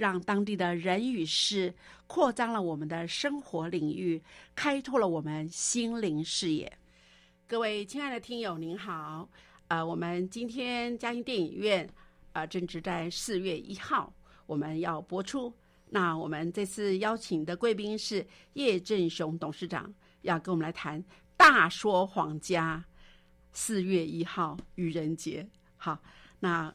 让当地的人与事扩张了我们的生活领域，开拓了我们心灵视野。各位亲爱的听友，您好，呃，我们今天嘉兴电影院啊，正值在四月一号，我们要播出。那我们这次邀请的贵宾是叶振雄董事长，要跟我们来谈《大说皇家》。四月一号愚人节，好，那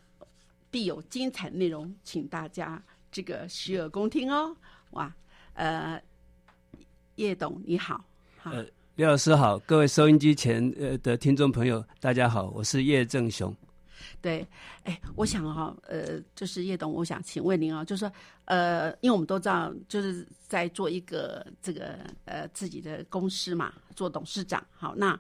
必有精彩内容，请大家。这个洗耳恭听哦，哇，呃，叶董你好，呃，刘老师好，各位收音机前呃的听众朋友，大家好，我是叶正雄。对，哎，我想哈，呃，就是叶董，我想请问您啊，就是说，呃，因为我们都知道，就是在做一个这个呃自己的公司嘛，做董事长，好，那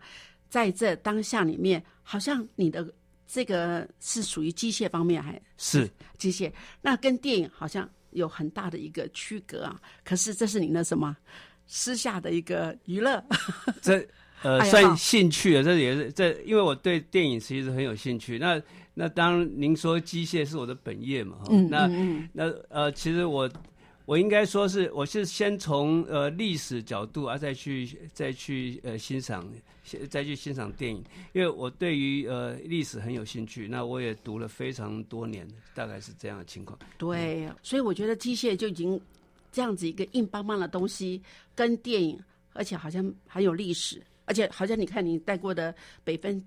在这当下里面，好像你的。这个是属于机械方面还是机械？那跟电影好像有很大的一个区隔啊。可是这是你的什么私下的一个娱乐？这呃算兴趣啊，这也是这，因为我对电影其实很有兴趣。那那当您说机械是我的本业嘛？嗯那那呃，其实我。我应该说是，我是先从呃历史角度啊，再去再去呃欣赏，再去欣赏电影，因为我对于呃历史很有兴趣。那我也读了非常多年，大概是这样的情况。对，所以我觉得机械就已经这样子一个硬邦邦的东西，跟电影，而且好像很有历史，而且好像你看你带过的北分。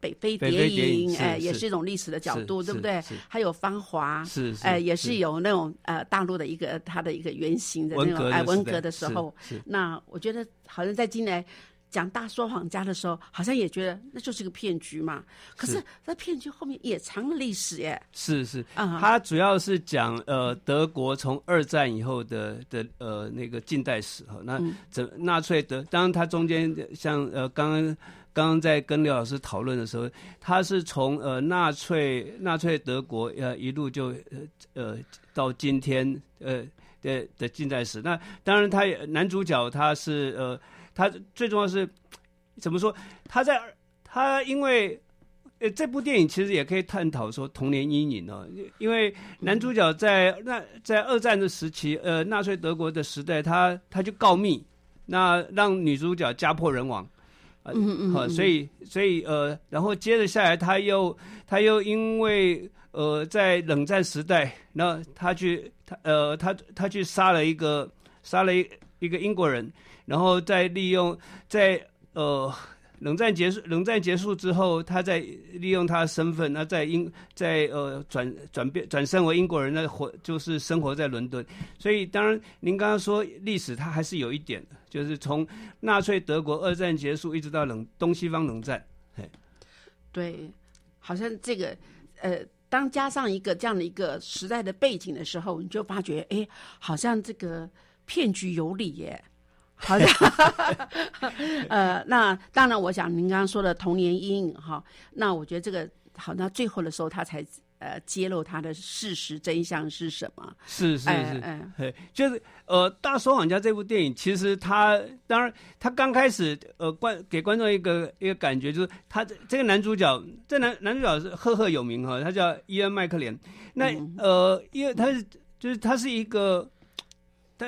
北非谍影，哎，也是一种历史的角度，对不对？还有芳华，是，哎，也是有那种呃大陆的一个它的一个原型的那种哎文革的时候。那我觉得好像在今年讲大说谎家的时候，好像也觉得那就是个骗局嘛。可是那骗局后面也藏了历史耶。是是，他主要是讲呃德国从二战以后的的呃那个近代史哈。那这纳粹德，当然他中间像呃刚刚。刚刚在跟刘老师讨论的时候，他是从呃纳粹纳粹德国呃一路就呃呃到今天呃的的近代史。那当然，他也男主角他是呃他最重要是怎么说？他在他因为呃这部电影其实也可以探讨说童年阴影哦，因为男主角在那在二战的时期呃纳粹德国的时代，他他就告密，那让女主角家破人亡。嗯嗯，所以所以呃，然后接着下来，他又他又因为呃，在冷战时代，那他去他呃他他去杀了一个杀了一一个英国人，然后再利用在呃。冷战结束，冷战结束之后，他在利用他的身份，那在英在呃转转变转身为英国人，那活就是生活在伦敦。所以，当然您刚刚说历史，它还是有一点，就是从纳粹德国二战结束一直到冷东西方冷战。对，好像这个呃，当加上一个这样的一个时代的背景的时候，你就发觉，哎，好像这个骗局有理耶。好的，呃，那当然，我想您刚刚说的童年阴影哈，那我觉得这个好，那最后的时候他才呃揭露他的事实真相是什么？是是是，哎，就是呃，《大说谎家》这部电影，其实他当然他刚开始呃观给观众一个一个感觉，就是他这这个男主角，这男男主角是赫赫有名哈，他叫伊恩麦克连。那呃，因为他是就是他是一个，他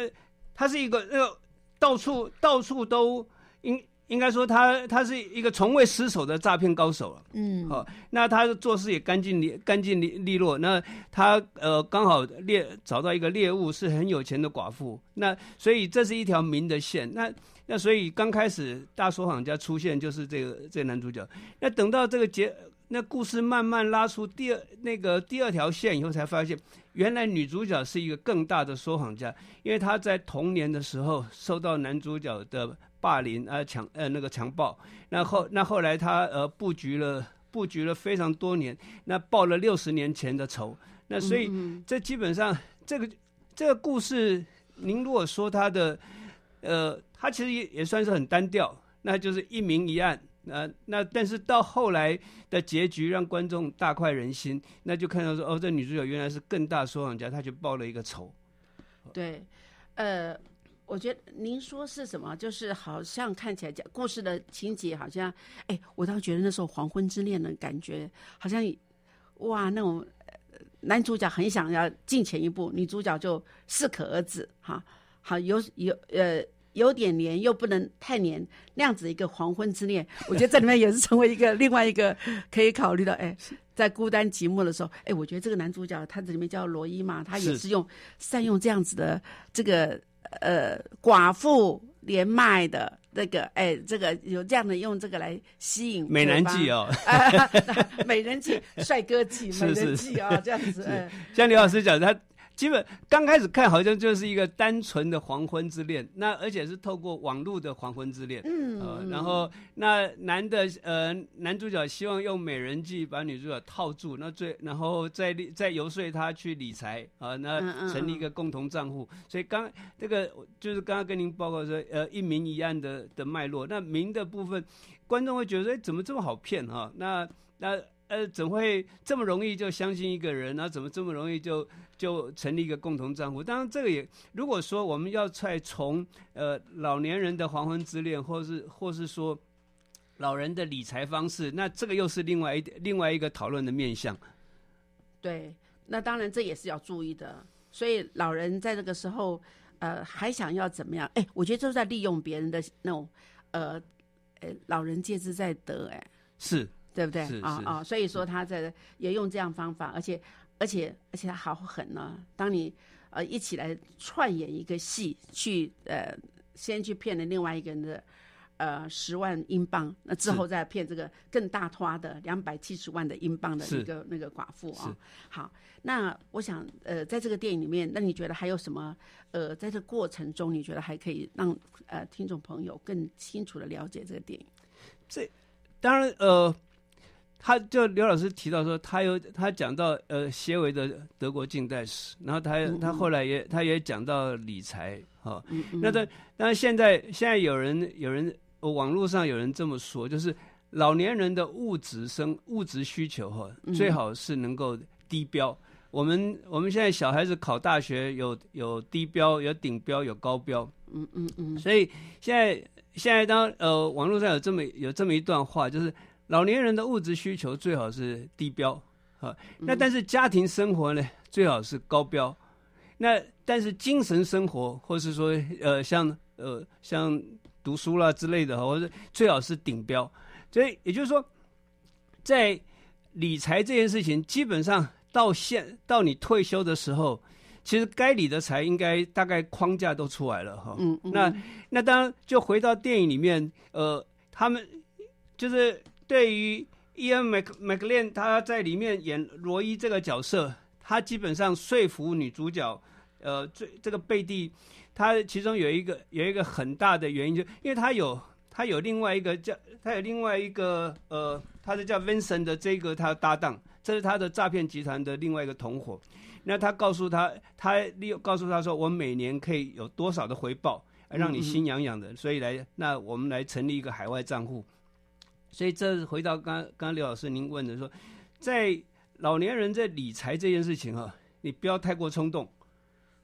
他是一个那个。到处到处都应应该说他他是一个从未失手的诈骗高手了，嗯，好，那他做事也干净利干净利利落。那他呃刚好猎找到一个猎物是很有钱的寡妇，那所以这是一条明的线。那那所以刚开始大说谎家出现就是这个这个男主角。那等到这个结那故事慢慢拉出第二那个第二条线以后，才发现。原来女主角是一个更大的说谎家，因为她在童年的时候受到男主角的霸凌啊强呃那个强暴，那后那后来她呃布局了布局了非常多年，那报了六十年前的仇，那所以这基本上这个这个故事，您如果说他的呃，他其实也也算是很单调，那就是一明一暗。那那但是到后来的结局让观众大快人心，那就看到说哦，这女主角原来是更大说谎家，她就报了一个仇。对，呃，我觉得您说是什么？就是好像看起来讲故事的情节，好像哎，我倒觉得那时候黄昏之恋的感觉，好像哇，那种男主角很想要进前一步，女主角就适可而止，哈，好有有呃。有点黏又不能太黏，那样子一个黄昏之恋，我觉得这里面也是成为一个另外一个可以考虑的。哎，在孤单寂寞的时候，哎，我觉得这个男主角他这里面叫罗伊嘛，他也是用善用这样子的这个呃寡妇连麦的那个哎，这个有这样的用这个来吸引美男计哦，美人计、帅哥计、美人计啊，这样子。像刘老师讲他。基本刚开始看好像就是一个单纯的黄昏之恋，那而且是透过网络的黄昏之恋，嗯，呃然后那男的呃男主角希望用美人计把女主角套住，那最然后再再游说她去理财啊，那成立一个共同账户，所以刚这个就是刚刚跟您报告说呃一明一暗的的脉络，那明的部分观众会觉得哎怎么这么好骗哈，那那。呃，怎会这么容易就相信一个人呢？怎么这么容易就就成立一个共同账户？当然，这个也如果说我们要再从呃老年人的黄昏之恋，或是或是说老人的理财方式，那这个又是另外一另外一个讨论的面向。对，那当然这也是要注意的。所以老人在这个时候，呃，还想要怎么样？哎，我觉得就是在利用别人的那种，呃，呃，老人戒之在得，哎，是。对不对啊啊？所以说他在也用这样方法，而且而且而且他好狠呢。当你呃一起来串演一个戏，去呃先去骗了另外一个人的呃十万英镑，那之后再骗这个更大花的两百七十万的英镑的一个那个寡妇啊。好，那我想呃在这个电影里面，那你觉得还有什么呃在这过程中，你觉得还可以让呃听众朋友更清楚的了解这个电影？这当然呃。他就刘老师提到说，他有他讲到呃，些维的德国近代史，然后他他后来也他也讲到理财哈。那这当然现在现在有人有人网络上有人这么说，就是老年人的物质生物质需求哈，最好是能够低标。我们我们现在小孩子考大学有有低标，有顶标，有高标。嗯嗯嗯。所以现在现在当呃网络上有这么有这么一段话，就是。老年人的物质需求最好是低标，啊，那但是家庭生活呢最好是高标，那但是精神生活或是说呃像呃像读书啦之类的，或者最好是顶标，所以也就是说，在理财这件事情，基本上到现到你退休的时候，其实该理的财应该大概框架都出来了哈。嗯嗯。那那当然就回到电影里面，呃，他们就是。对于伊恩麦麦克连，他在里面演罗伊这个角色，他基本上说服女主角，呃，最这个贝蒂，他其中有一个有一个很大的原因，就因为他有他有另外一个叫他有另外一个呃，他是叫 Vincent 的这个他的搭档，这是他的诈骗集团的另外一个同伙。那他告诉他，他利告诉他说，我每年可以有多少的回报，让你心痒痒的，所以来那我们来成立一个海外账户。所以这回到刚刚刚刘老师您问的说，在老年人在理财这件事情啊，你不要太过冲动。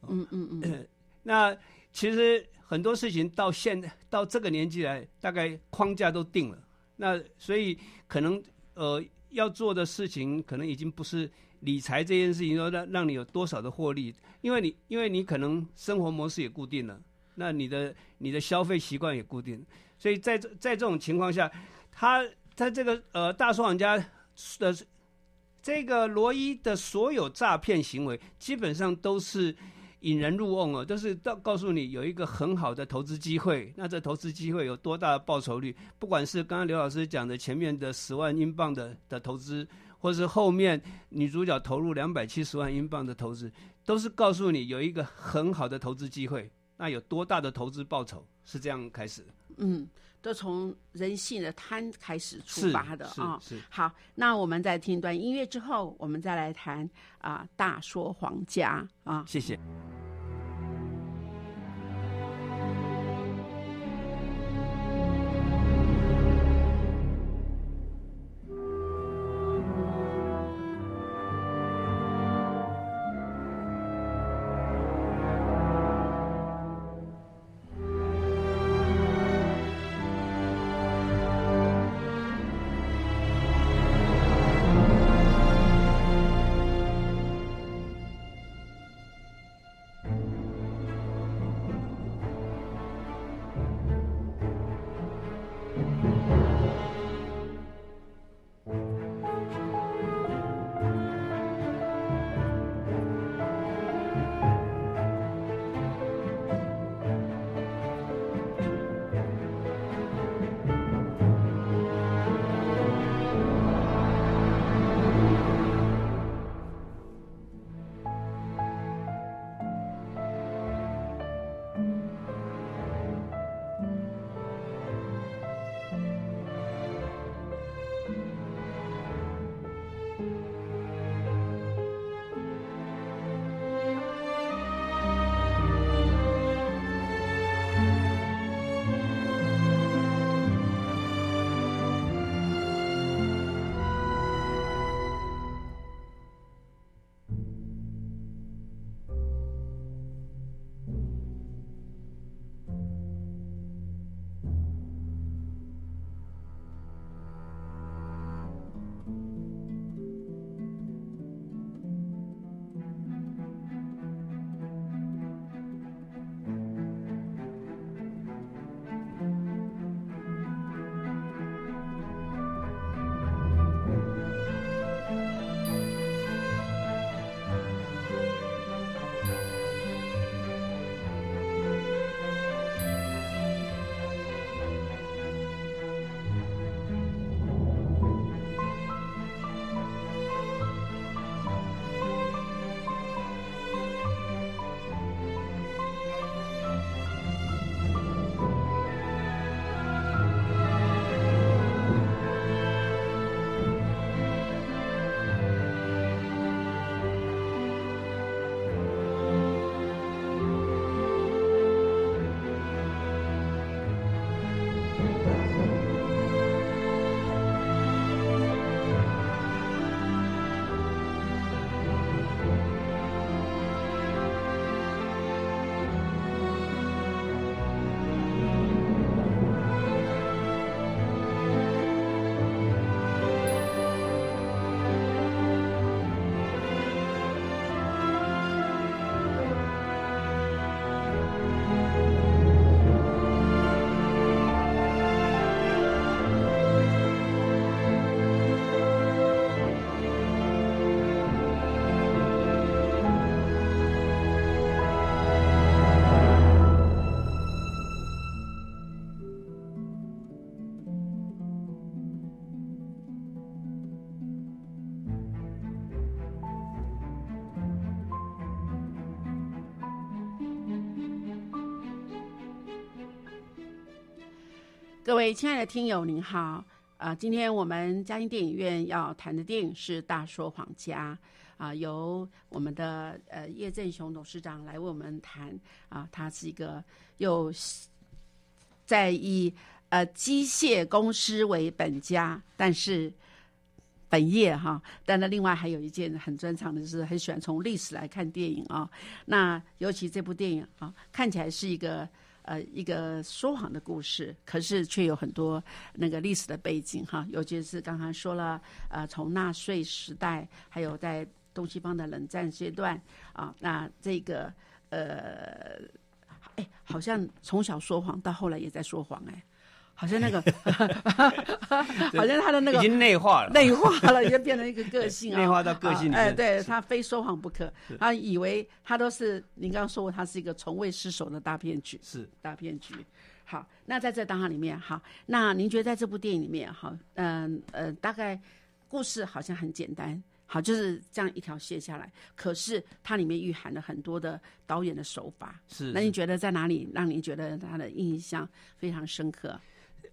嗯嗯嗯。那其实很多事情到现在到这个年纪来，大概框架都定了。那所以可能呃要做的事情，可能已经不是理财这件事情，说让让你有多少的获利，因为你因为你可能生活模式也固定了，那你的你的消费习惯也固定，所以在这在这种情况下。他他这个呃大收网家的这个罗伊的所有诈骗行为，基本上都是引人入瓮哦，都是告告诉你有一个很好的投资机会。那这投资机会有多大的报酬率？不管是刚刚刘老师讲的前面的十万英镑的的投资，或是后面女主角投入两百七十万英镑的投资，都是告诉你有一个很好的投资机会。那有多大的投资报酬？是这样开始。嗯。都从人性的贪开始出发的啊！好，那我们在听一段音乐之后，我们再来谈啊，大说皇家啊，谢谢。各位亲爱的听友，您好。啊，今天我们嘉音电影院要谈的电影是《大说谎家》啊，由我们的呃叶振雄董事长来为我们谈啊，他是一个又在以呃机械公司为本家，但是本业哈，但是另外还有一件很专长的就是很喜欢从历史来看电影啊。那尤其这部电影啊，看起来是一个。呃，一个说谎的故事，可是却有很多那个历史的背景哈，尤其是刚刚说了，呃，从纳粹时代，还有在东西方的冷战阶段啊，那这个呃，哎，好像从小说谎到后来也在说谎哎。好像那个，好像他的那个已经内化了，内化了，已经变成一个个性啊，内化到个性里面。哎，对他非说谎不可，他以为他都是您刚刚说过，他是一个从未失手的大骗局，是。大骗局。好，那在这档案里面，好，那您觉得在这部电影里面，好，嗯呃，大概故事好像很简单，好，就是这样一条线下来，可是它里面蕴含了很多的导演的手法，是。那你觉得在哪里让你觉得他的印象非常深刻？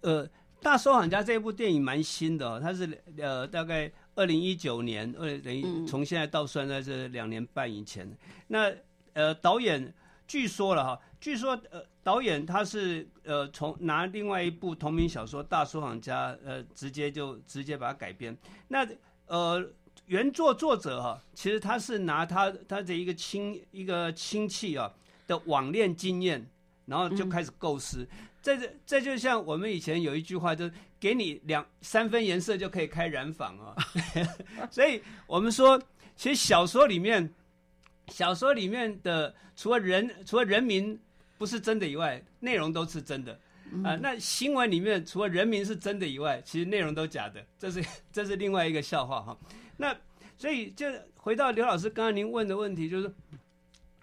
呃，大收藏家这部电影蛮新的，它是呃大概二零一九年，二等于从现在到算在这两年半以前。那呃导演据说了哈，据说呃导演他是呃从拿另外一部同名小说《大收藏家》呃直接就直接把它改编。那呃原作作者哈，其实他是拿他他的一个亲一个亲戚啊的网恋经验，然后就开始构思。这这这就像我们以前有一句话，就是给你两三分颜色就可以开染坊啊。所以我们说，其实小说里面，小说里面的除了人除了人民不是真的以外，内容都是真的啊。那新闻里面除了人民是真的以外，其实内容都假的，这是这是另外一个笑话哈。那所以就回到刘老师刚刚您问的问题，就是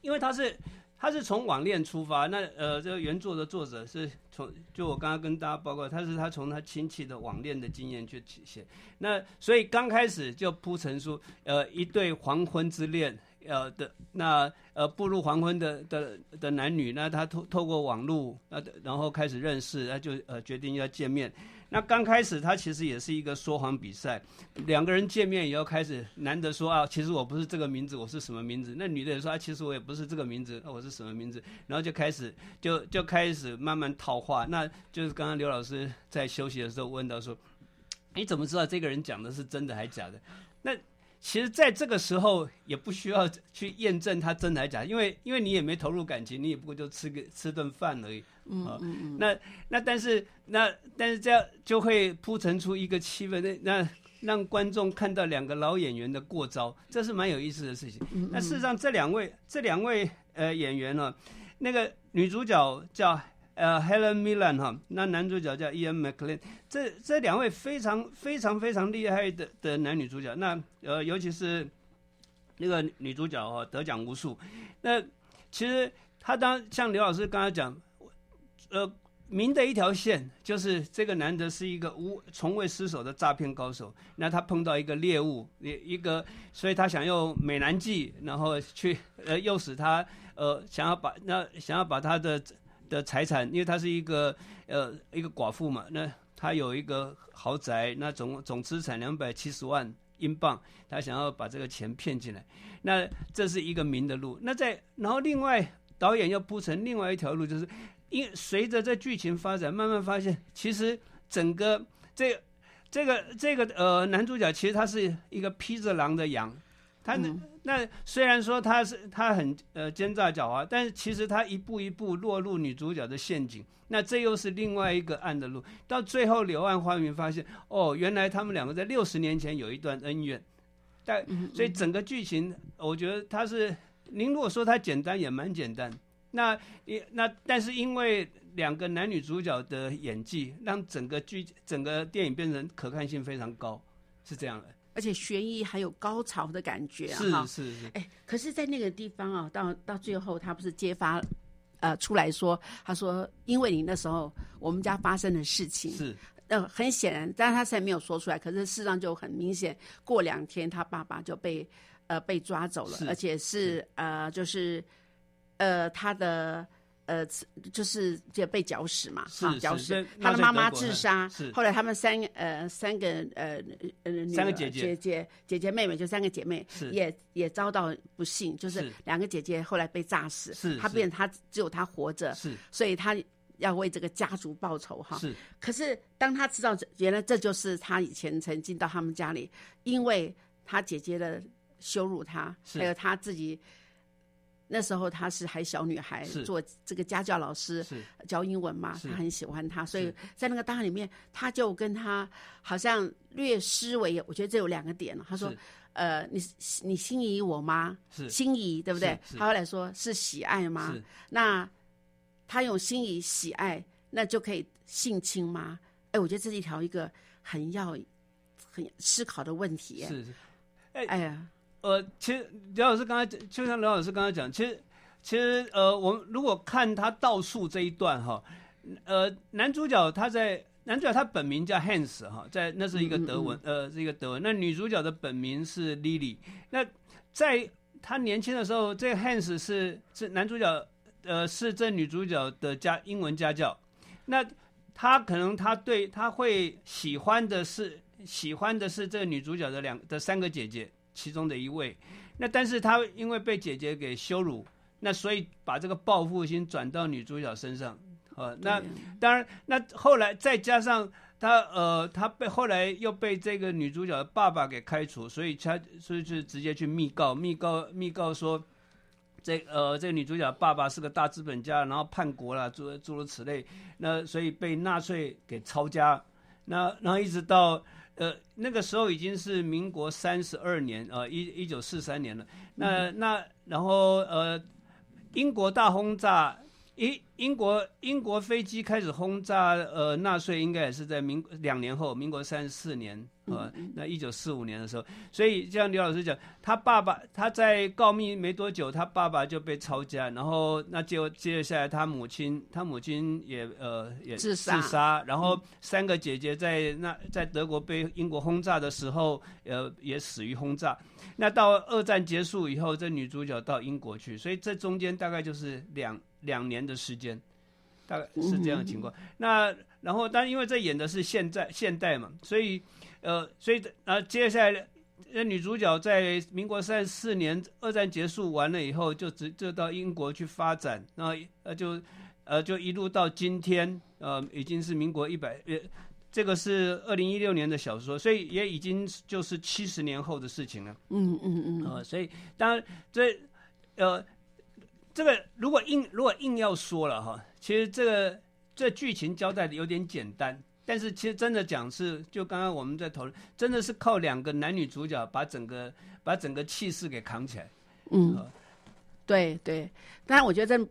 因为他是。他是从网恋出发，那呃，这个原作的作者是从就我刚刚跟大家报告，他是他从他亲戚的网恋的经验去体现，那所以刚开始就铺陈出呃一对黄昏之恋，呃的那呃步入黄昏的的的男女，那他透透过网络，那然后开始认识，那就呃决定要见面。那刚开始，他其实也是一个说谎比赛。两个人见面以后，开始男的说啊，其实我不是这个名字，我是什么名字？那女的也说啊，其实我也不是这个名字，那我是什么名字？然后就开始就就开始慢慢套话。那就是刚刚刘老师在休息的时候问到说，你怎么知道这个人讲的是真的还是假的？那其实在这个时候也不需要去验证他真的还是假，因为因为你也没投入感情，你也不过就吃个吃顿饭而已。嗯嗯嗯，那那但是那但是这样就会铺陈出一个气氛，那那让观众看到两个老演员的过招，这是蛮有意思的事情。那事实上这两位这两位呃演员呢，那个女主角叫呃 Helen Mirren 哈，那男主角叫 Ian McLean，这这两位非常非常非常厉害的的男女主角，那呃尤其是那个女主角哦得奖无数，那其实他当像刘老师刚才讲。呃，明的一条线就是这个男的是一个无从未失手的诈骗高手。那他碰到一个猎物，一一个，所以他想用美男计，然后去呃诱使他呃想要把那想要把他的的财产，因为他是一个呃一个寡妇嘛，那他有一个豪宅，那总总资产两百七十万英镑，他想要把这个钱骗进来。那这是一个明的路。那在然后另外导演要铺成另外一条路，就是。因随着这剧情发展，慢慢发现，其实整个这这个这个呃男主角，其实他是一个披着狼的羊。他那虽然说他是他很呃奸诈狡猾，但是其实他一步一步落入女主角的陷阱。那这又是另外一个暗的路。到最后柳暗花明，发现哦，原来他们两个在六十年前有一段恩怨。但所以整个剧情，我觉得他是您如果说它简单，也蛮简单。那也那，但是因为两个男女主角的演技，让整个剧、整个电影变成可看性非常高，是这样的。而且悬疑还有高潮的感觉，是是是。哎，可是，在那个地方啊，到到最后，他不是揭发，呃，出来说，他说，因为你那时候我们家发生的事情，是呃，很显然，但是他虽然没有说出来，可是事实上就很明显，过两天他爸爸就被呃被抓走了，而且是呃就是。呃，他的呃，就是就被绞死嘛，哈绞死。他的妈妈自杀，是后来他们三呃三个呃呃三个姐姐姐姐姐妹妹就三个姐妹也也遭到不幸，就是两个姐姐后来被炸死，是他变他只有他活着，是所以他要为这个家族报仇哈。是，可是当他知道原来这就是他以前曾经到他们家里，因为他姐姐的羞辱他，还有他自己。那时候她是还小女孩，做这个家教老师，教英文嘛，她很喜欢他，所以在那个档案里面，他就跟他好像略施为，我觉得这有两个点他说，呃，你你心仪我吗？心仪对不对？他后来说是喜爱吗？那他用心仪喜爱，那就可以性侵吗？哎，我觉得这是一条一个很要很思考的问题。是是，哎呀。呃，其实刘老师刚才就像刘老师刚才讲，其实其实呃，我们如果看他倒数这一段哈，呃，男主角他在男主角他本名叫 Hans 哈，在那是一个德文，呃，是一个德文。那女主角的本名是 Lily。那在他年轻的时候，这个 Hans 是这男主角，呃，是这女主角的家英文家教。那他可能他对他会喜欢的是喜欢的是这个女主角的两的三个姐姐。其中的一位，那但是他因为被姐姐给羞辱，那所以把这个报复心转到女主角身上，呃，那当然，那后来再加上他呃，他被后来又被这个女主角的爸爸给开除，所以他所以就直接去密告，密告密告说，这呃这个女主角爸爸是个大资本家，然后叛国了，诸诸如此类，那所以被纳粹给抄家，那然后一直到。呃，那个时候已经是民国三十二年，呃，一一九四三年了。那那然后呃，英国大轰炸。英英国英国飞机开始轰炸呃纳粹，应该也是在民两年后，民国三十四年呃，那一九四五年的时候，所以像刘老师讲，他爸爸他在告密没多久，他爸爸就被抄家，然后那就接下来他母亲，他母亲也呃也自杀，然后三个姐姐在那在德国被英国轰炸的时候，呃也死于轰炸。那到二战结束以后，这女主角到英国去，所以这中间大概就是两。两年的时间，大概是这样的情况。那然后，但因为这演的是现在现代嘛，所以呃，所以呃，接下来那女主角在民国三十四年二战结束完了以后，就直就到英国去发展，然后呃就呃就一路到今天，呃已经是民国一百呃，这个是二零一六年的小说，所以也已经就是七十年后的事情了。嗯嗯嗯。呃，所以当然这呃。这个如果硬如果硬要说了哈，其实这个这剧情交代的有点简单，但是其实真的讲是，就刚刚我们在讨论，真的是靠两个男女主角把整个把整个气势给扛起来。嗯，对对，当然我觉得在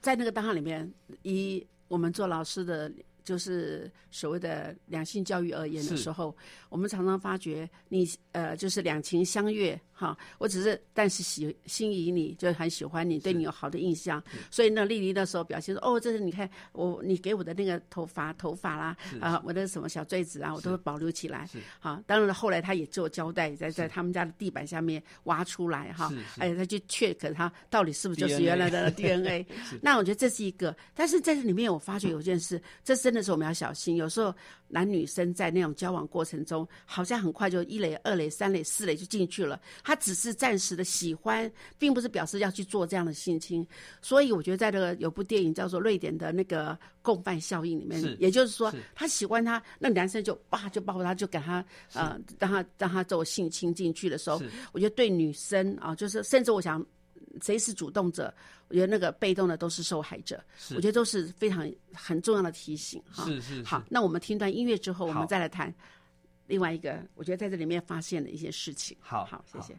在那个档案里面，以我们做老师的。就是所谓的两性教育而言的时候，我们常常发觉你呃，就是两情相悦哈。我只是但是喜心仪你，就很喜欢你，对你有好的印象。所以呢，丽丽那时候表现说：“哦，这是你看我你给我的那个头发头发啦，啊，我的什么小坠子啊，我都会保留起来。”好，当然了，后来他也做交代，在在他们家的地板下面挖出来哈，哎，他就 check 他到底是不是就是原来的 DNA。那我觉得这是一个，但是在这里面我发觉有件事，这真的。但是我们要小心，有时候男女生在那种交往过程中，好像很快就一垒、二垒、三垒、四垒就进去了。他只是暂时的喜欢，并不是表示要去做这样的性侵。所以我觉得，在这个有部电影叫做《瑞典的那个共犯效应》里面，也就是说，他喜欢他，那男生就哇就抱他，就给他呃让他让他做性侵进去的时候，我觉得对女生啊，就是甚至我想。谁是主动者？我觉得那个被动的都是受害者。我觉得都是非常很重要的提醒。哈，是是。好，那我们听段音乐之后，我们再来谈另外一个，我觉得在这里面发现的一些事情。好，好，谢谢。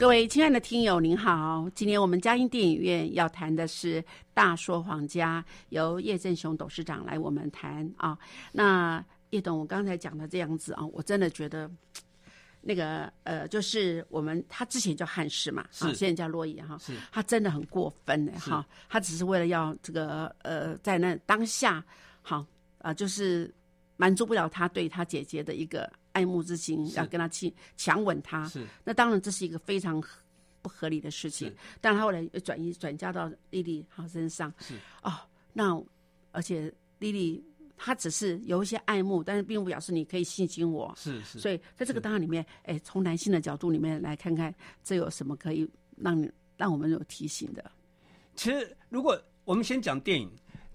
各位亲爱的听友，您好！今天我们嘉音电影院要谈的是《大说谎家》，由叶振雄董事长来我们谈啊。那叶董，我刚才讲的这样子啊，我真的觉得那个呃，就是我们他之前叫汉室嘛，啊，现在叫洛伊哈，是，他真的很过分的哈，他只是为了要这个呃，在那当下好啊，就是满足不了他对他姐姐的一个。爱慕之情，要跟他去强吻他，是那当然这是一个非常不合理的事情。但他后来又转移转嫁到莉莉她身上，是哦，那而且莉莉她只是有一些爱慕，但是并不表示你可以性侵我。是是，所以在这个当然里面，哎，从男性的角度里面来看看，这有什么可以让你让我们有提醒的？其实，如果我们先讲电影，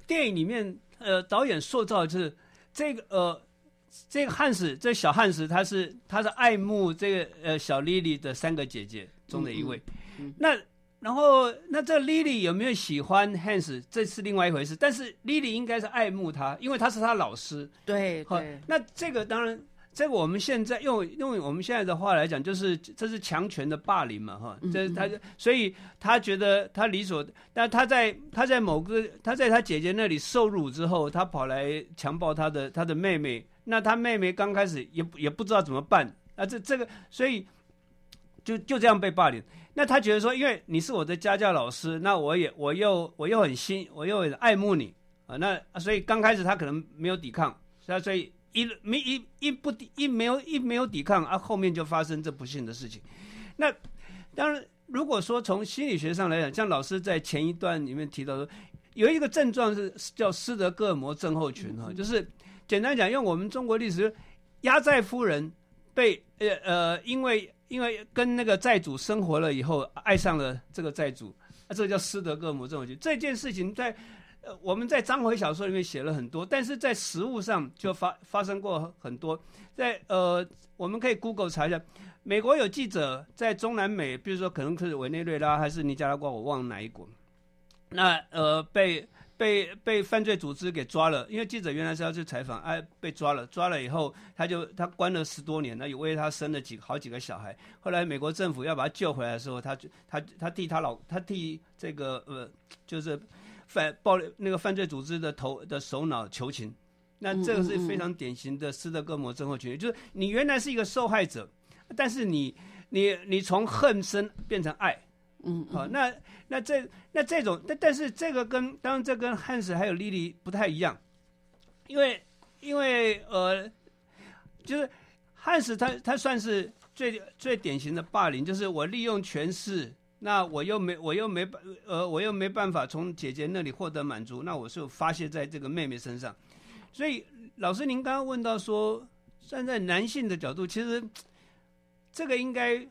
电影里面呃，导演塑造就是这个呃。这个汉斯，这小汉斯，他是他是爱慕这个呃小莉莉的三个姐姐中的一位。那然后那这莉莉有没有喜欢汉斯，这是另外一回事。但是莉莉应该是爱慕他，因为他是他老师。对对。那这个当然，这个我们现在用用我们现在的话来讲，就是这是强权的霸凌嘛，哈。这他所以他觉得他理所，但他在他在某个他在他姐姐那里受辱之后，他跑来强暴他的他的妹妹。那他妹妹刚开始也也不知道怎么办，啊，这这个，所以就就这样被霸凌。那他觉得说，因为你是我的家教老师，那我也我又我又很心，我又很爱慕你啊，那所以刚开始他可能没有抵抗，所以一没一一不抵一没有一没有抵抗啊，后面就发生这不幸的事情。那当然，如果说从心理学上来讲，像老师在前一段里面提到说，有一个症状是叫斯德哥尔摩症候群哈，就是。简单讲，用我们中国历史，压寨夫人被呃呃，因为因为跟那个债主生活了以后，爱上了这个债主，啊，这个叫斯德哥尔摩症候群。这件事情在呃我们在章回小说里面写了很多，但是在实物上就发发生过很多。在呃，我们可以 Google 查一下，美国有记者在中南美，比如说可能是委内瑞拉还是尼加拉瓜，我忘了哪一国，那呃被。被被犯罪组织给抓了，因为记者原来是要去采访，哎，被抓了，抓了以后，他就他关了十多年，那也为他生了几好几个小孩。后来美国政府要把他救回来的时候，他就他他替他老他替这个呃，就是犯暴那个犯罪组织的头的首脑求情。那这个是非常典型的斯德哥尔摩症候群，就是你原来是一个受害者，但是你你你从恨生变成爱。嗯，好，那那这那这种，但但是这个跟当然这跟汉斯还有莉莉不太一样，因为因为呃，就是汉斯他他算是最最典型的霸凌，就是我利用权势，那我又没我又没办呃我又没办法从姐姐那里获得满足，那我就发泄在这个妹妹身上。所以老师您刚刚问到说，站在男性的角度，其实这个应该。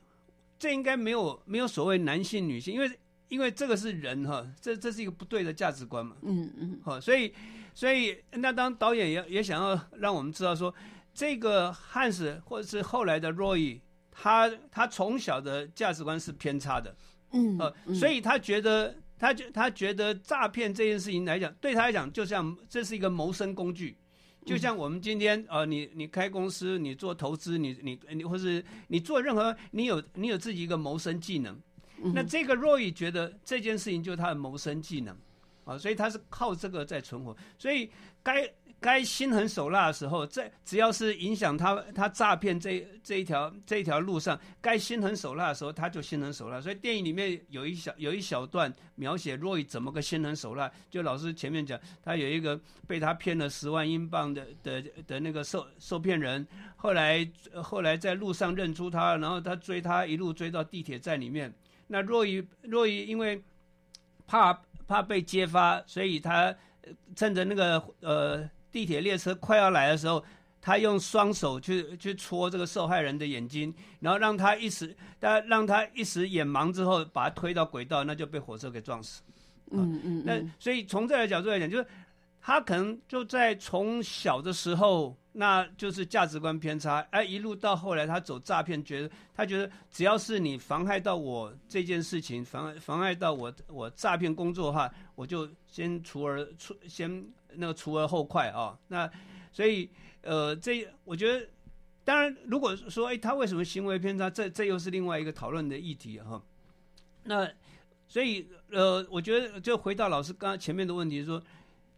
这应该没有没有所谓男性女性，因为因为这个是人哈，这这是一个不对的价值观嘛。嗯嗯。好，所以所以那当导演也也想要让我们知道说，这个汉斯或者是后来的 Roy，他他从小的价值观是偏差的。嗯。呃，所以他觉得他觉他觉得诈骗这件事情来讲，对他来讲就像这是一个谋生工具。就像我们今天呃，你你开公司，你做投资，你你你或是你做任何，你有你有自己一个谋生技能，那这个若雨觉得这件事情就是他的谋生技能，啊，所以他是靠这个在存活，所以该。该心狠手辣的时候，在只要是影响他他诈骗这这一条这一条路上，该心狠手辣的时候，他就心狠手辣。所以电影里面有一小有一小段描写若雨怎么个心狠手辣，就老师前面讲，他有一个被他骗了十万英镑的的的那个受受骗人，后来后来在路上认出他，然后他追他一路追到地铁站里面。那若雨若雨因为怕怕被揭发，所以他趁着那个呃。地铁列车快要来的时候，他用双手去去戳这个受害人的眼睛，然后让他一时，他让他一时眼盲之后，把他推到轨道，那就被火车给撞死。嗯嗯，那所以从这个角度来讲，就是他可能就在从小的时候，那就是价值观偏差，哎，一路到后来他走诈骗，觉得他觉得只要是你妨害到我这件事情，妨妨碍到我我诈骗工作的话，我就先除而除先那个除而后快啊。那所以呃，这我觉得。当然，如果说哎，他为什么行为偏差？这这又是另外一个讨论的议题哈。那所以呃，我觉得就回到老师刚刚前面的问题，说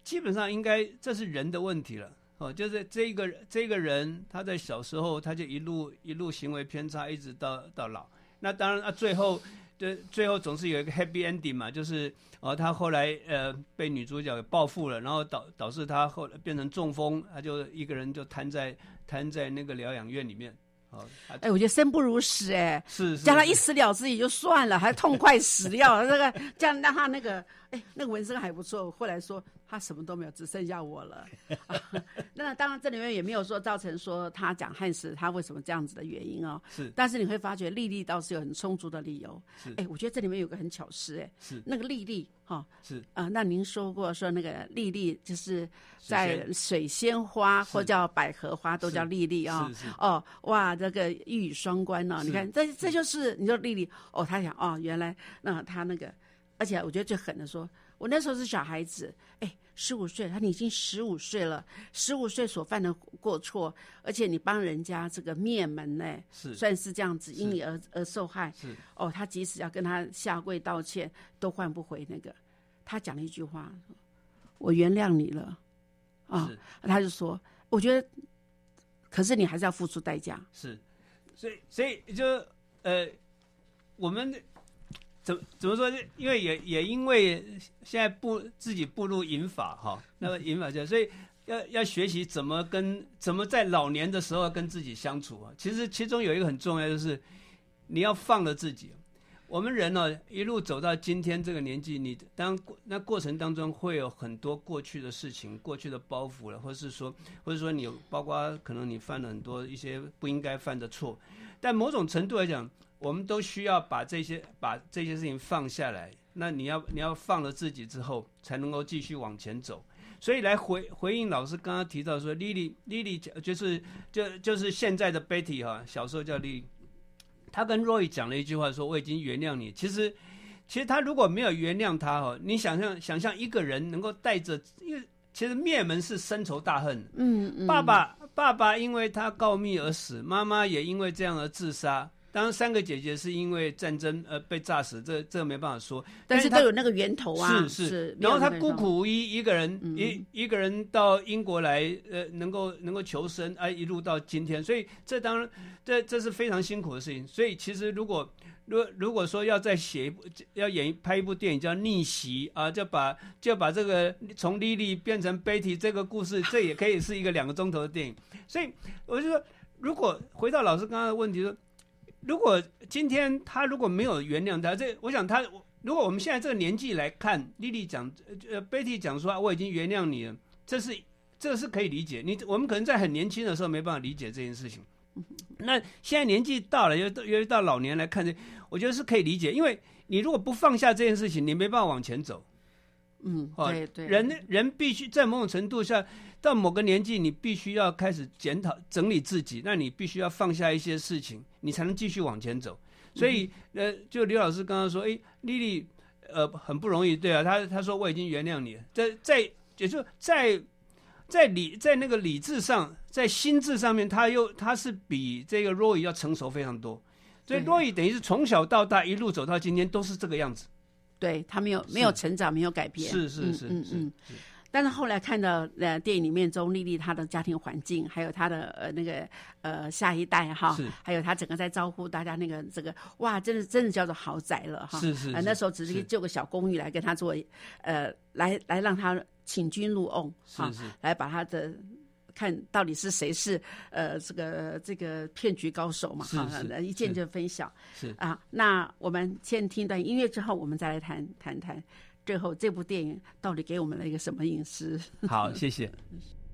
基本上应该这是人的问题了哦，就是这个这个人他在小时候他就一路一路行为偏差，一直到到老。那当然啊，最后最最后总是有一个 happy ending 嘛，就是哦，他后来呃被女主角给报复了，然后导导致他后来变成中风，他就一个人就瘫在。瘫在那个疗养院里面，哦，哎，我觉得生不如死，哎，是叫他一死了之也就算了，还痛快死掉，那个这样让他那个，哎，那个纹身还不错。后来说。他什么都没有，只剩下我了。那当然，这里面也没有说造成说他讲汉史他为什么这样子的原因哦。是，但是你会发觉丽丽倒是有很充足的理由。是，哎，我觉得这里面有个很巧事，哎，是那个丽丽哈，是啊，那您说过说那个丽丽就是在水仙花或叫百合花都叫丽丽啊。哦，哇，这个一语双关呢。你看，这这就是你说丽丽哦，她想哦，原来那她那个，而且我觉得最狠的说。我那时候是小孩子，哎，十五岁，他已经十五岁了。十五岁所犯的过错，而且你帮人家这个灭门呢，是算是这样子，因你而而受害。是哦，他即使要跟他下跪道歉，都换不回那个。他讲了一句话：“我原谅你了。”啊，他就说：“我觉得，可是你还是要付出代价。”是，所以，所以就呃，我们。怎怎么说？因为也也因为现在步自己步入银法哈，那么银法就所以要要学习怎么跟怎么在老年的时候跟自己相处啊。其实其中有一个很重要，就是你要放了自己。我们人呢一路走到今天这个年纪，你当过那过程当中会有很多过去的事情、过去的包袱了，或者是说，或者说你包括可能你犯了很多一些不应该犯的错，但某种程度来讲。我们都需要把这些把这些事情放下来。那你要你要放了自己之后，才能够继续往前走。所以来回回应老师刚刚提到说，Lily，Lily 就是就就是现在的 Betty 哈，小时候叫莉。他跟 Roy 讲了一句话，说我已经原谅你。其实其实他如果没有原谅他哈，你想象想象一个人能够带着，因为其实灭门是深仇大恨。嗯嗯。爸爸爸爸因为他告密而死，妈妈也因为这样而自杀。当然，三个姐姐是因为战争呃被炸死，这这个没办法说。但是都有那个源头啊。是是。然后她孤苦无依，一个人一一个人到英国来，呃，能够能够求生，啊，一路到今天，所以这当然这这是非常辛苦的事情。所以其实如果如如果说要再写一部要演拍一部电影叫《逆袭》啊，就把就把这个从莉莉变成 Betty 这个故事，这也可以是一个两个钟头的电影。所以我就说，如果回到老师刚刚的问题说。如果今天他如果没有原谅他，这我想他，如果我们现在这个年纪来看，丽丽讲，呃，Betty 讲说我已经原谅你了，这是这是可以理解。你我们可能在很年轻的时候没办法理解这件事情，那现在年纪到了，又又到老年来看，这我觉得是可以理解。因为你如果不放下这件事情，你没办法往前走。嗯，对对，人人必须在某种程度下。到某个年纪，你必须要开始检讨、整理自己，那你必须要放下一些事情，你才能继续往前走。所以，呃，就刘老师刚刚说，哎，丽丽，呃，很不容易，对啊，他他说我已经原谅你了，在在，也就在在理在那个理智上，在心智上面，他又他是比这个 Roy 要成熟非常多，所以 Roy 等于是从小到大一路走到今天都是这个样子，对他没有没有成长，没有改变，是是是嗯嗯。但是后来看到呃电影里面钟丽丽她的家庭环境，还有她的呃那个呃下一代哈，还有她整个在招呼大家那个这个哇，真的真的叫做豪宅了哈。是是。那时候只是就个小公寓来跟她做，呃，来来让她请君入瓮，是是，来把她的看到底是谁是呃这个这个骗局高手嘛哈，一见就分晓。是啊，那我们先听段音乐之后，我们再来谈谈谈。最后，这部电影到底给我们了一个什么隐私？好，谢谢。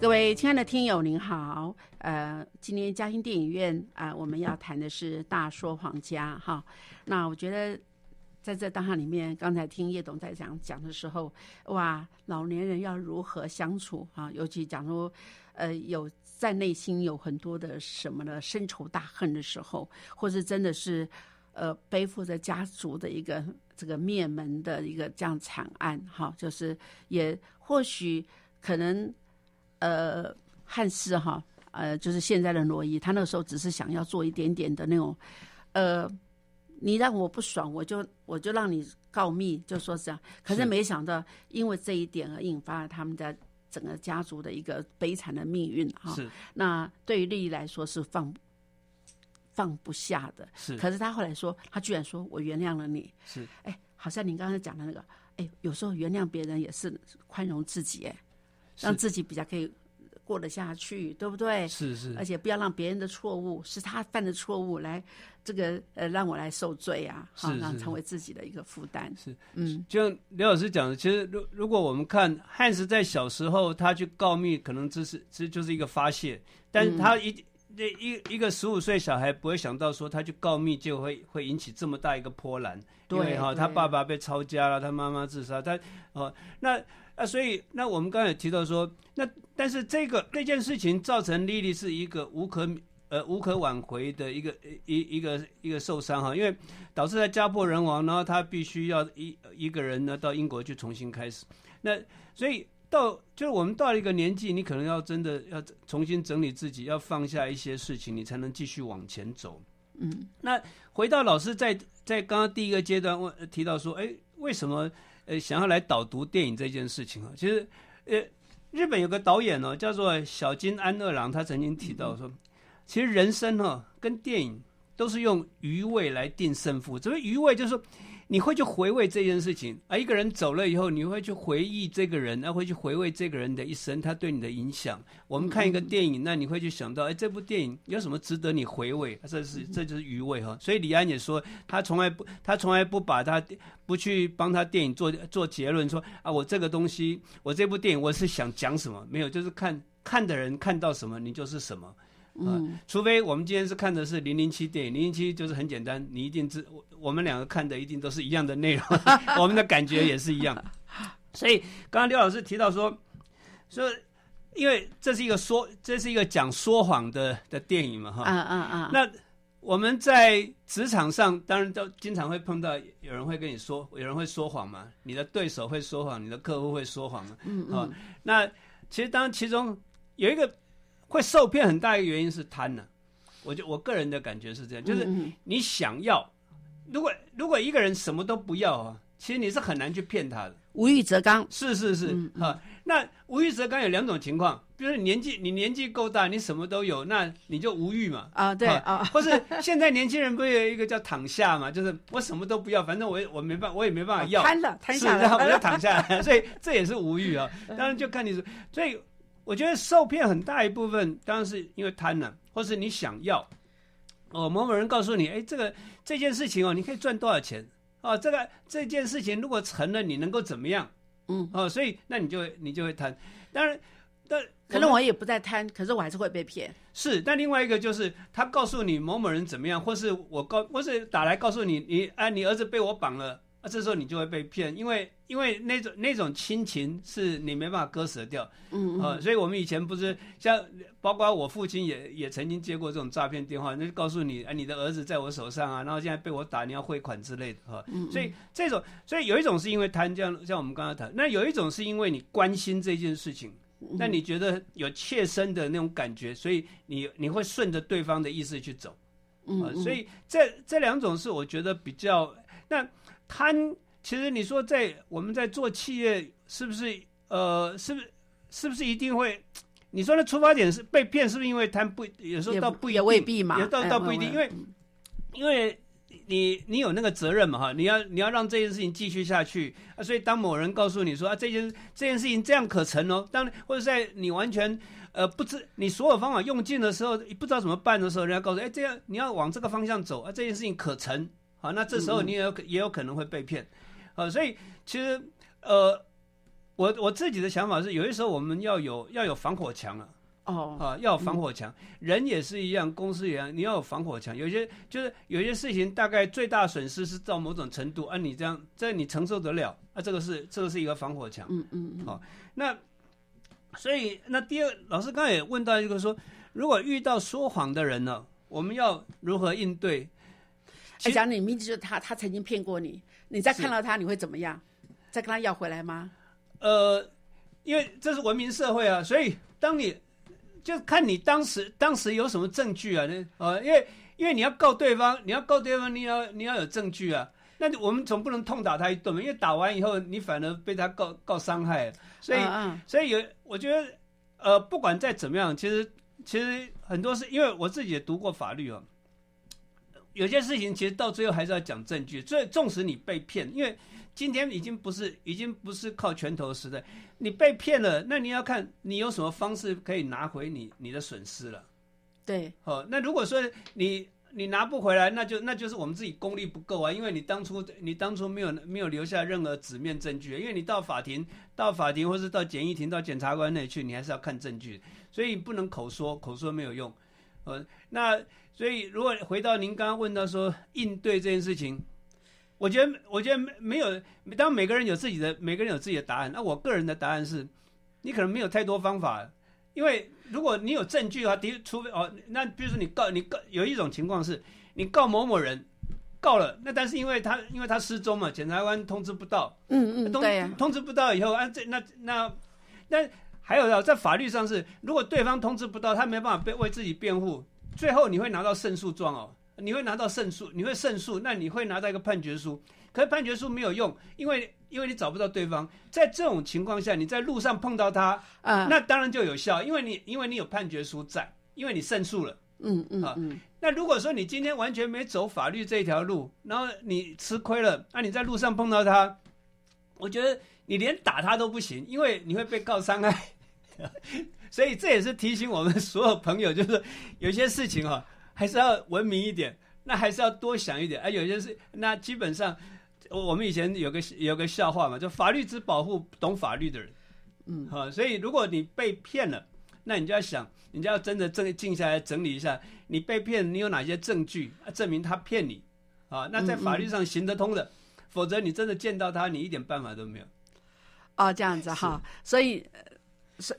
各位亲爱的听友，您好。呃，今天嘉兴电影院啊、我们要谈的是《大说谎家》哈。那我觉得在这当下里面，刚才听叶董在讲讲的时候，哇，老年人要如何相处啊？尤其讲说，呃，有在内心有很多的什么的深仇大恨的时候，或是真的是呃背负着家族的一个这个灭门的一个这样惨案哈，就是也或许可能。呃，汉斯哈，呃，就是现在的罗伊，他那个时候只是想要做一点点的那种，呃，你让我不爽，我就我就让你告密，就说这样。可是没想到，因为这一点而引发了他们的整个家族的一个悲惨的命运哈。是。那对于丽丽来说是放放不下的。是。可是他后来说，他居然说我原谅了你。是。哎，好像你刚才讲的那个，哎，有时候原谅别人也是宽容自己，哎。让自己比较可以过得下去，对不对？是是，而且不要让别人的错误是他犯的错误来这个呃让我来受罪啊，好让成为自己的一个负担。是嗯，就像刘老师讲的，其实如如果我们看汉斯在小时候他去告密，可能这是这就是一个发泄，但是他一那一一个十五岁小孩不会想到说他去告密就会会引起这么大一个波澜，对哈，他爸爸被抄家了，他妈妈自杀，他哦那。啊，所以那我们刚才提到说，那但是这个那件事情造成莉莉是一个无可呃无可挽回的一个一一个一个受伤哈，因为导致他家破人亡，然后他必须要一一个人呢到英国去重新开始。那所以到就是我们到了一个年纪，你可能要真的要重新整理自己，要放下一些事情，你才能继续往前走。嗯，那回到老师在在刚刚第一个阶段问提到说，哎，为什么？呃，想要来导读电影这件事情啊，其实，呃，日本有个导演呢，叫做小金安二郎，他曾经提到说，其实人生哈跟电影都是用余味来定胜负。所谓余味就是说。你会去回味这件事情，啊一个人走了以后，你会去回忆这个人，那会去回味这个人的一生，他对你的影响。我们看一个电影，那你会去想到，哎，这部电影有什么值得你回味？这是这就是余味哈。所以李安也说，他从来不，他从来不把他不去帮他电影做做结论，说啊，我这个东西，我这部电影我是想讲什么？没有，就是看看的人看到什么，你就是什么。嗯，除非我们今天是看的是零零七电影，零零七就是很简单，你一定知我我们两个看的一定都是一样的内容，我们的感觉也是一样。所以刚刚刘老师提到说，说因为这是一个说这是一个讲说谎的的电影嘛，哈，嗯嗯嗯。那我们在职场上当然都经常会碰到有人会跟你说，有人会说谎嘛，你的对手会说谎，你的客户会说谎嘛，嗯嗯。那其实当其中有一个。会受骗很大一个原因是贪呢，我就我个人的感觉是这样，就是你想要，如果如果一个人什么都不要啊，其实你是很难去骗他的。无欲则刚，是是是哈。那无欲则刚有两种情况，比如年纪你年纪够大，你什么都有，那你就无欲嘛。啊，对啊。或是现在年轻人不是有一个叫躺下嘛，就是我什么都不要，反正我我没办我也没办法要，瘫了瘫下来，我就躺下来，所以这也是无欲啊。当然就看你是，所以。我觉得受骗很大一部分当然是因为贪婪，或是你想要，哦，某某人告诉你，哎，这个这件事情哦，你可以赚多少钱？哦，这个这件事情如果成了，你能够怎么样？嗯，哦，所以那你就你就会贪。当然，但可能我也不在贪，可是我还是会被骗。是，但另外一个就是他告诉你某某人怎么样，或是我告，或是打来告诉你，你哎，你儿子被我绑了。啊，这时候你就会被骗，因为因为那种那种亲情是你没办法割舍掉，嗯嗯，所以我们以前不是像包括我父亲也也曾经接过这种诈骗电话，那就告诉你，啊，你的儿子在我手上啊，然后现在被我打，你要汇款之类的哈，所以这种，所以有一种是因为贪，这样像我们刚刚谈，那有一种是因为你关心这件事情，那你觉得有切身的那种感觉，所以你你会顺着对方的意思去走，嗯，所以这这两种是我觉得比较那。贪，其实你说在我们在做企业，是不是呃，是不是是不是一定会？你说的出发点是被骗，是不是因为贪？不，有时候倒不一定，也未必嘛，也倒倒不一定，因为因为你你有那个责任嘛哈，你要你要让这件事情继续下去啊，所以当某人告诉你说啊，这件这件事情这样可成哦，当或者在你完全呃不知你所有方法用尽的时候，不知道怎么办的时候，人家告诉哎，这样你要往这个方向走啊，这件事情可成。好，那这时候你也有也有可能会被骗，啊，所以其实呃，我我自己的想法是，有些时候我们要有要有防火墙啊。哦，啊，要有防火墙，人也是一样，公司一样，你要有防火墙。有些就是有些事情，大概最大损失是到某种程度，啊，你这样，这你承受得了，啊，这个是这个是一个防火墙。嗯嗯嗯。好，那所以那第二，老师刚才也问到一个说，如果遇到说谎的人呢，我们要如何应对？哎，假如你明知他他曾经骗过你，你再看到他，你会怎么样？再跟他要回来吗？呃，因为这是文明社会啊，所以当你。就看你当时当时有什么证据啊？那呃，因为因为你要告对方，你要告对方，你要你要有证据啊。那我们总不能痛打他一顿嘛，因为打完以后你反而被他告告伤害。所以所以有我觉得呃，不管再怎么样，其实其实很多是因为我自己也读过法律哦。有些事情其实到最后还是要讲证据。最纵使你被骗，因为。今天已经不是，已经不是靠拳头时代。你被骗了，那你要看你有什么方式可以拿回你你的损失了。对，哦，那如果说你你拿不回来，那就那就是我们自己功力不够啊，因为你当初你当初没有没有留下任何纸面证据，因为你到法庭到法庭或是到检疫庭到检察官那里去，你还是要看证据，所以不能口说，口说没有用。呃，那所以如果回到您刚刚问到说应对这件事情。我觉得，我觉得没没有，当每个人有自己的，每个人有自己的答案。那我个人的答案是，你可能没有太多方法，因为如果你有证据的话，的除非哦，那比如说你告你告，有一种情况是，你告某某人，告了，那但是因为他因为他失踪嘛，检察官通知不到，嗯嗯，对呀，通知不到以后啊，这那那那还有的在法律上是，如果对方通知不到，他没办法被为自己辩护，最后你会拿到胜诉状哦。你会拿到胜诉，你会胜诉，那你会拿到一个判决书。可是判决书没有用，因为因为你找不到对方。在这种情况下，你在路上碰到他，啊，那当然就有效，因为你因为你有判决书在，因为你胜诉了。嗯嗯啊，那如果说你今天完全没走法律这一条路，然后你吃亏了，那你在路上碰到他，我觉得你连打他都不行，因为你会被告伤害。所以这也是提醒我们所有朋友，就是有些事情哈。还是要文明一点，那还是要多想一点。哎，有些事那基本上，我们以前有个有个笑话嘛，就法律只保护懂法律的人，嗯，好，所以如果你被骗了，那你就要想，你就要真的正静下来整理一下，你被骗，你有哪些证据证明他骗你？啊，那在法律上行得通的，否则你真的见到他，你一点办法都没有。哦，这样子哈，所以。是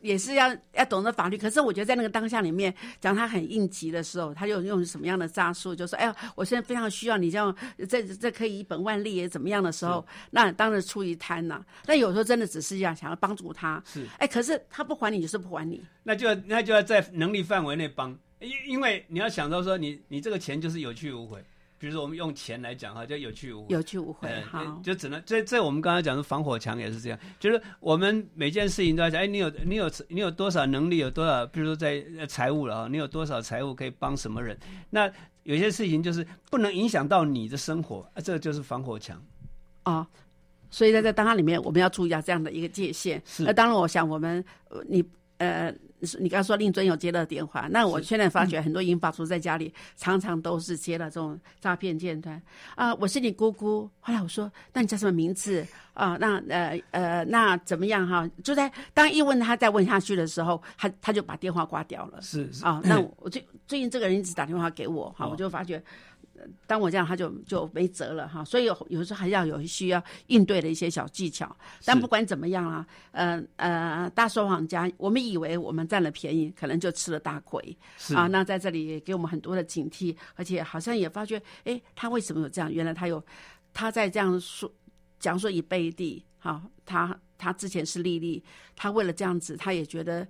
也是要要懂得法律。可是我觉得在那个当下里面，讲他很应急的时候，他就用什么样的诈术，就说：“哎呀，我现在非常需要你，这样这这可以一本万利也怎么样的时候，那当然出于贪呐。那有时候真的只是要想要帮助他，是哎，可是他不还你，就是不还你，那就那就要在能力范围内帮，因因为你要想到说，你你这个钱就是有去无回。比如说，我们用钱来讲哈，就有去无回，有去无回，好，就只能这这我们刚才讲的防火墙也是这样，就是我们每件事情都要讲，哎，你有你有你有多少能力，有多少，比如说在财务了啊，你有多少财务可以帮什么人？那有些事情就是不能影响到你的生活，啊，这个就是防火墙。啊，所以在这当下里面，我们要注意一下这样的一个界限。那当然，我想我们你呃。你刚刚说令尊有接到电话，那我现在发觉很多银发族在家里常常都是接了这种诈骗电话啊！我是你姑姑。后来我说，那你叫什么名字啊？那呃呃，那怎么样哈？就在当一问他再问下去的时候，他他就把电话挂掉了。是啊，那我最最近这个人一直打电话给我哈，我就发觉。当我这样，他就就没辙了哈。所以有有时候还要有需要应对的一些小技巧。但不管怎么样啊，呃呃，大说谎家，我们以为我们占了便宜，可能就吃了大亏啊。那在这里给我们很多的警惕，而且好像也发觉，哎，他为什么有这样？原来他有他在这样说讲说以背地，好，他他之前是丽丽，他为了这样子，他也觉得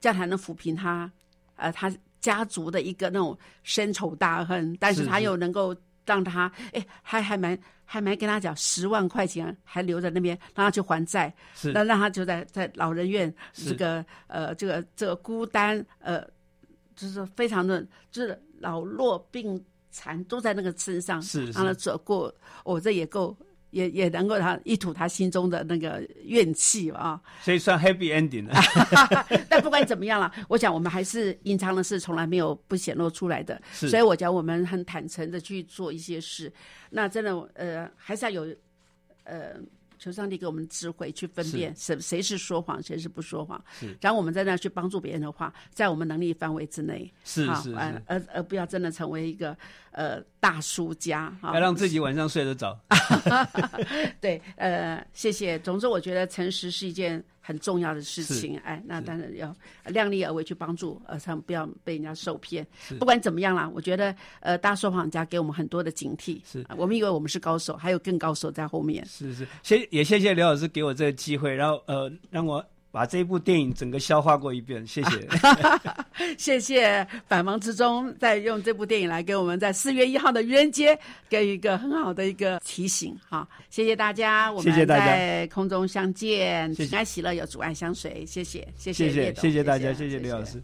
这样才能抚平他，呃，他。家族的一个那种深仇大恨，但是他又能够让他哎，还还蛮还蛮跟他讲十万块钱还留在那边，让他去还债，那让他就在在老人院这个呃这个这个孤单呃，就是非常的就是老弱病残都在那个身上，是让他走过，我这也够。也也能够他一吐他心中的那个怨气啊，所以算 happy ending 了。但不管怎么样了，我想我们还是隐藏的事从来没有不显露出来的。所以我讲我们很坦诚的去做一些事。那真的呃，还是要有呃，求上帝给我们智慧去分辨谁谁是说谎，谁是不说谎。是然后我们在那去帮助别人的话，在我们能力范围之内，是是，而而不要真的成为一个呃大输家啊。要让自己晚上睡得着。对，呃，谢谢。总之，我觉得诚实是一件很重要的事情。哎，那当然要量力而为去帮助，呃，他们不要被人家受骗。不管怎么样啦，我觉得呃，大说谎家给我们很多的警惕。是啊我们以为我们是高手，还有更高手在后面。是是，谢也谢谢刘老师给我这个机会，然后呃让我把这部电影整个消化过一遍，谢谢。谢谢百忙之中再用这部电影来给我们在四月一号的愚人节给予一个很好的一个提醒哈，谢谢大家，我们在空中相见，谢谢平安喜乐有阻碍相随，谢谢谢谢谢谢谢大家，谢谢谢刘老师。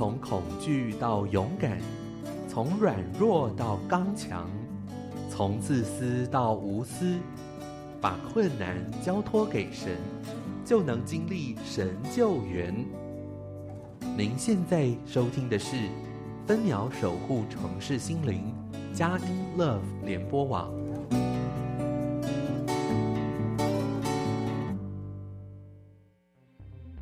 从恐惧到勇敢，从软弱到刚强，从自私到无私，把困难交托给神，就能经历神救援。您现在收听的是分秒守护城市心灵佳音 Love 联播网。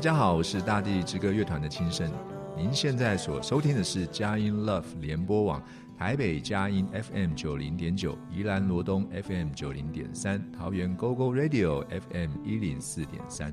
大家好我是大地之歌乐团的青生。您现在所收听的是佳音 love 联播网台北佳音 fm 九零点九宜兰罗东 fm 九零点三桃园 gogo radio fm 一零四点三。